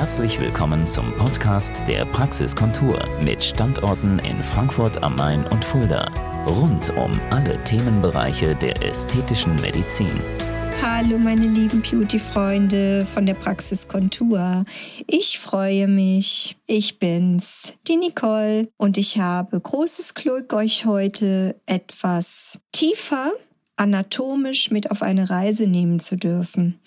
Herzlich willkommen zum Podcast der Praxiskontur mit Standorten in Frankfurt am Main und Fulda. Rund um alle Themenbereiche der ästhetischen Medizin. Hallo meine lieben Beauty-Freunde von der Praxiskontur. Ich freue mich. Ich bin's, die Nicole. Und ich habe großes Glück, euch heute etwas tiefer anatomisch mit auf eine Reise nehmen zu dürfen.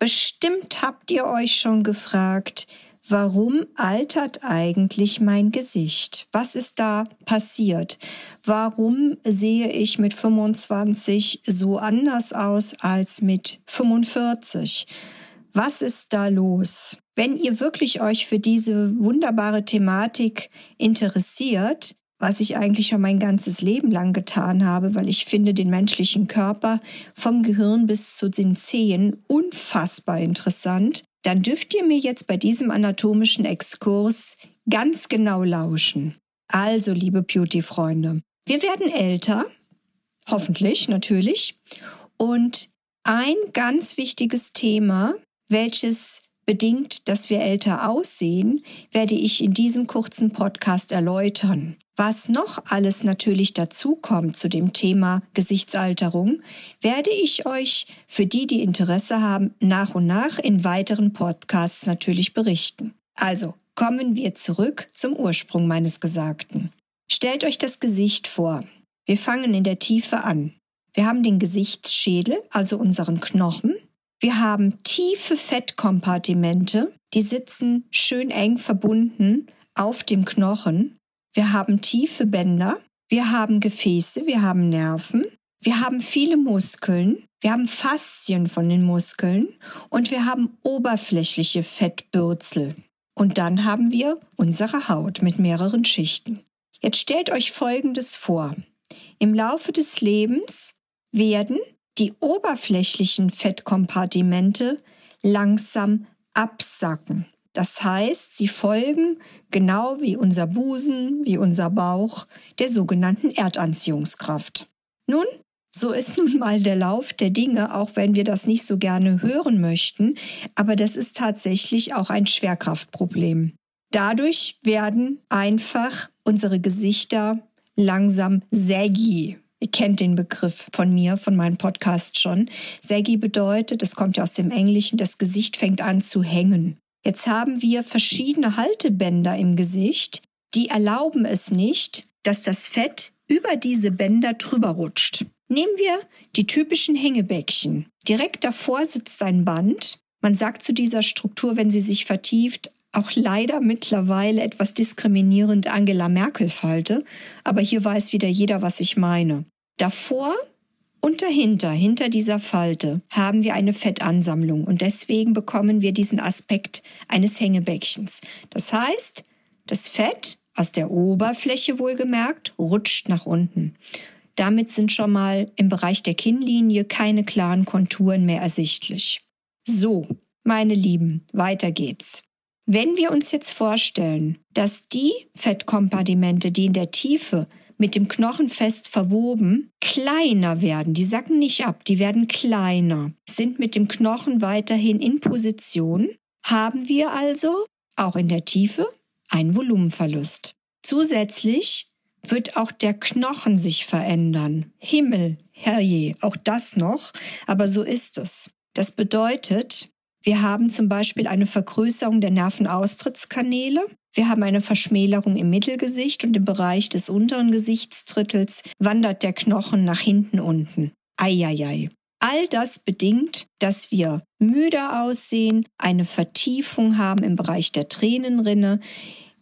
Bestimmt habt ihr euch schon gefragt, warum altert eigentlich mein Gesicht? Was ist da passiert? Warum sehe ich mit 25 so anders aus als mit 45? Was ist da los? Wenn ihr wirklich euch für diese wunderbare Thematik interessiert, was ich eigentlich schon mein ganzes Leben lang getan habe, weil ich finde den menschlichen Körper vom Gehirn bis zu den Zehen unfassbar interessant, dann dürft ihr mir jetzt bei diesem anatomischen Exkurs ganz genau lauschen. Also, liebe Beauty-Freunde, wir werden älter, hoffentlich natürlich, und ein ganz wichtiges Thema, welches bedingt, dass wir älter aussehen, werde ich in diesem kurzen Podcast erläutern. Was noch alles natürlich dazukommt zu dem Thema Gesichtsalterung, werde ich euch für die, die Interesse haben, nach und nach in weiteren Podcasts natürlich berichten. Also kommen wir zurück zum Ursprung meines Gesagten. Stellt euch das Gesicht vor. Wir fangen in der Tiefe an. Wir haben den Gesichtsschädel, also unseren Knochen. Wir haben tiefe Fettkompartimente, die sitzen schön eng verbunden auf dem Knochen. Wir haben tiefe Bänder, wir haben Gefäße, wir haben Nerven, wir haben viele Muskeln, wir haben Faszien von den Muskeln und wir haben oberflächliche Fettbürzel. Und dann haben wir unsere Haut mit mehreren Schichten. Jetzt stellt euch Folgendes vor. Im Laufe des Lebens werden die oberflächlichen Fettkompartimente langsam absacken. Das heißt, sie folgen, genau wie unser Busen, wie unser Bauch, der sogenannten Erdanziehungskraft. Nun, so ist nun mal der Lauf der Dinge, auch wenn wir das nicht so gerne hören möchten, aber das ist tatsächlich auch ein Schwerkraftproblem. Dadurch werden einfach unsere Gesichter langsam saggy. Ihr kennt den Begriff von mir, von meinem Podcast schon. Saggy bedeutet, es kommt ja aus dem Englischen, das Gesicht fängt an zu hängen. Jetzt haben wir verschiedene Haltebänder im Gesicht, die erlauben es nicht, dass das Fett über diese Bänder drüber rutscht. Nehmen wir die typischen Hängebäckchen. Direkt davor sitzt ein Band. Man sagt zu dieser Struktur, wenn sie sich vertieft, auch leider mittlerweile etwas diskriminierend Angela Merkel Falte, aber hier weiß wieder jeder, was ich meine. Davor und dahinter, hinter dieser Falte, haben wir eine Fettansammlung und deswegen bekommen wir diesen Aspekt eines Hängebäckchens. Das heißt, das Fett aus der Oberfläche wohlgemerkt rutscht nach unten. Damit sind schon mal im Bereich der Kinnlinie keine klaren Konturen mehr ersichtlich. So, meine Lieben, weiter geht's. Wenn wir uns jetzt vorstellen, dass die Fettkompartimente, die in der Tiefe mit dem Knochen fest verwoben, kleiner werden. Die sacken nicht ab, die werden kleiner, sind mit dem Knochen weiterhin in Position, haben wir also auch in der Tiefe einen Volumenverlust. Zusätzlich wird auch der Knochen sich verändern. Himmel, herrje, auch das noch, aber so ist es. Das bedeutet, wir haben zum Beispiel eine Vergrößerung der Nervenaustrittskanäle. Wir haben eine Verschmälerung im Mittelgesicht und im Bereich des unteren Gesichtsdrittels wandert der Knochen nach hinten unten. Eieiei. All das bedingt, dass wir müder aussehen, eine Vertiefung haben im Bereich der Tränenrinne,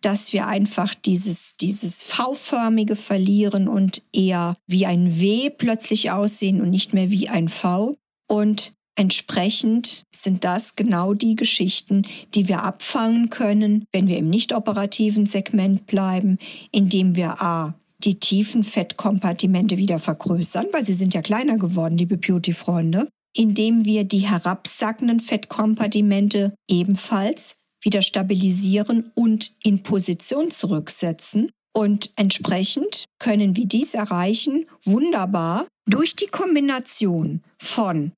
dass wir einfach dieses, dieses V-förmige verlieren und eher wie ein W plötzlich aussehen und nicht mehr wie ein V. Und entsprechend sind das genau die Geschichten, die wir abfangen können, wenn wir im nicht operativen Segment bleiben, indem wir A die tiefen Fettkompartimente wieder vergrößern, weil sie sind ja kleiner geworden, liebe Beauty-Freunde, indem wir die herabsackenden Fettkompartimente ebenfalls wieder stabilisieren und in Position zurücksetzen. Und entsprechend können wir dies erreichen wunderbar durch die Kombination von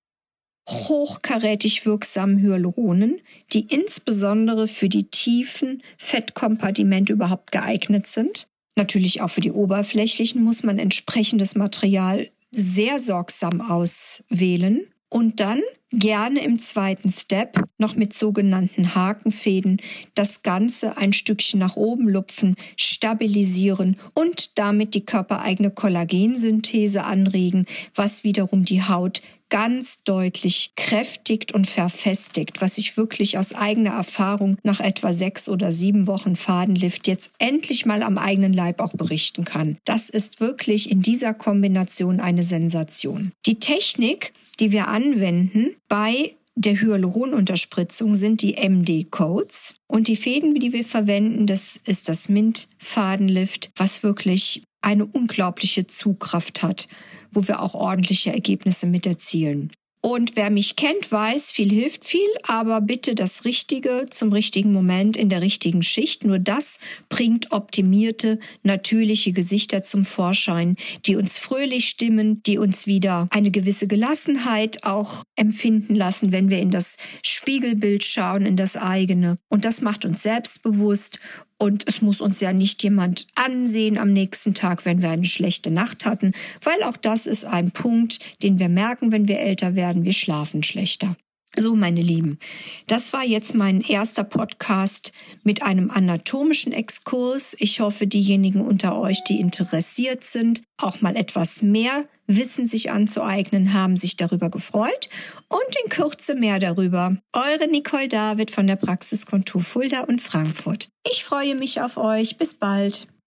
hochkarätig wirksamen Hyaluronen, die insbesondere für die tiefen Fettkompartimente überhaupt geeignet sind. Natürlich auch für die oberflächlichen muss man entsprechendes Material sehr sorgsam auswählen. Und dann gerne im zweiten Step noch mit sogenannten Hakenfäden das Ganze ein Stückchen nach oben lupfen, stabilisieren und damit die körpereigene Kollagensynthese anregen, was wiederum die Haut ganz deutlich kräftigt und verfestigt, was ich wirklich aus eigener Erfahrung nach etwa sechs oder sieben Wochen Fadenlift jetzt endlich mal am eigenen Leib auch berichten kann. Das ist wirklich in dieser Kombination eine Sensation. Die Technik, die wir anwenden bei der Hyaluronunterspritzung sind die MD-Codes und die Fäden, die wir verwenden, das ist das Mint-Fadenlift, was wirklich eine unglaubliche Zugkraft hat wo wir auch ordentliche Ergebnisse mit erzielen. Und wer mich kennt, weiß, viel hilft viel, aber bitte das Richtige zum richtigen Moment in der richtigen Schicht. Nur das bringt optimierte, natürliche Gesichter zum Vorschein, die uns fröhlich stimmen, die uns wieder eine gewisse Gelassenheit auch empfinden lassen, wenn wir in das Spiegelbild schauen, in das eigene. Und das macht uns selbstbewusst und es muss uns ja nicht jemand ansehen am nächsten Tag, wenn wir eine schlechte Nacht hatten, weil auch das ist ein Punkt, den wir merken, wenn wir älter werden. Wir schlafen schlechter. So, meine Lieben, das war jetzt mein erster Podcast mit einem anatomischen Exkurs. Ich hoffe, diejenigen unter euch, die interessiert sind, auch mal etwas mehr Wissen sich anzueignen, haben sich darüber gefreut und in Kürze mehr darüber. Eure Nicole David von der Praxiskontur Fulda und Frankfurt. Ich freue mich auf euch. Bis bald.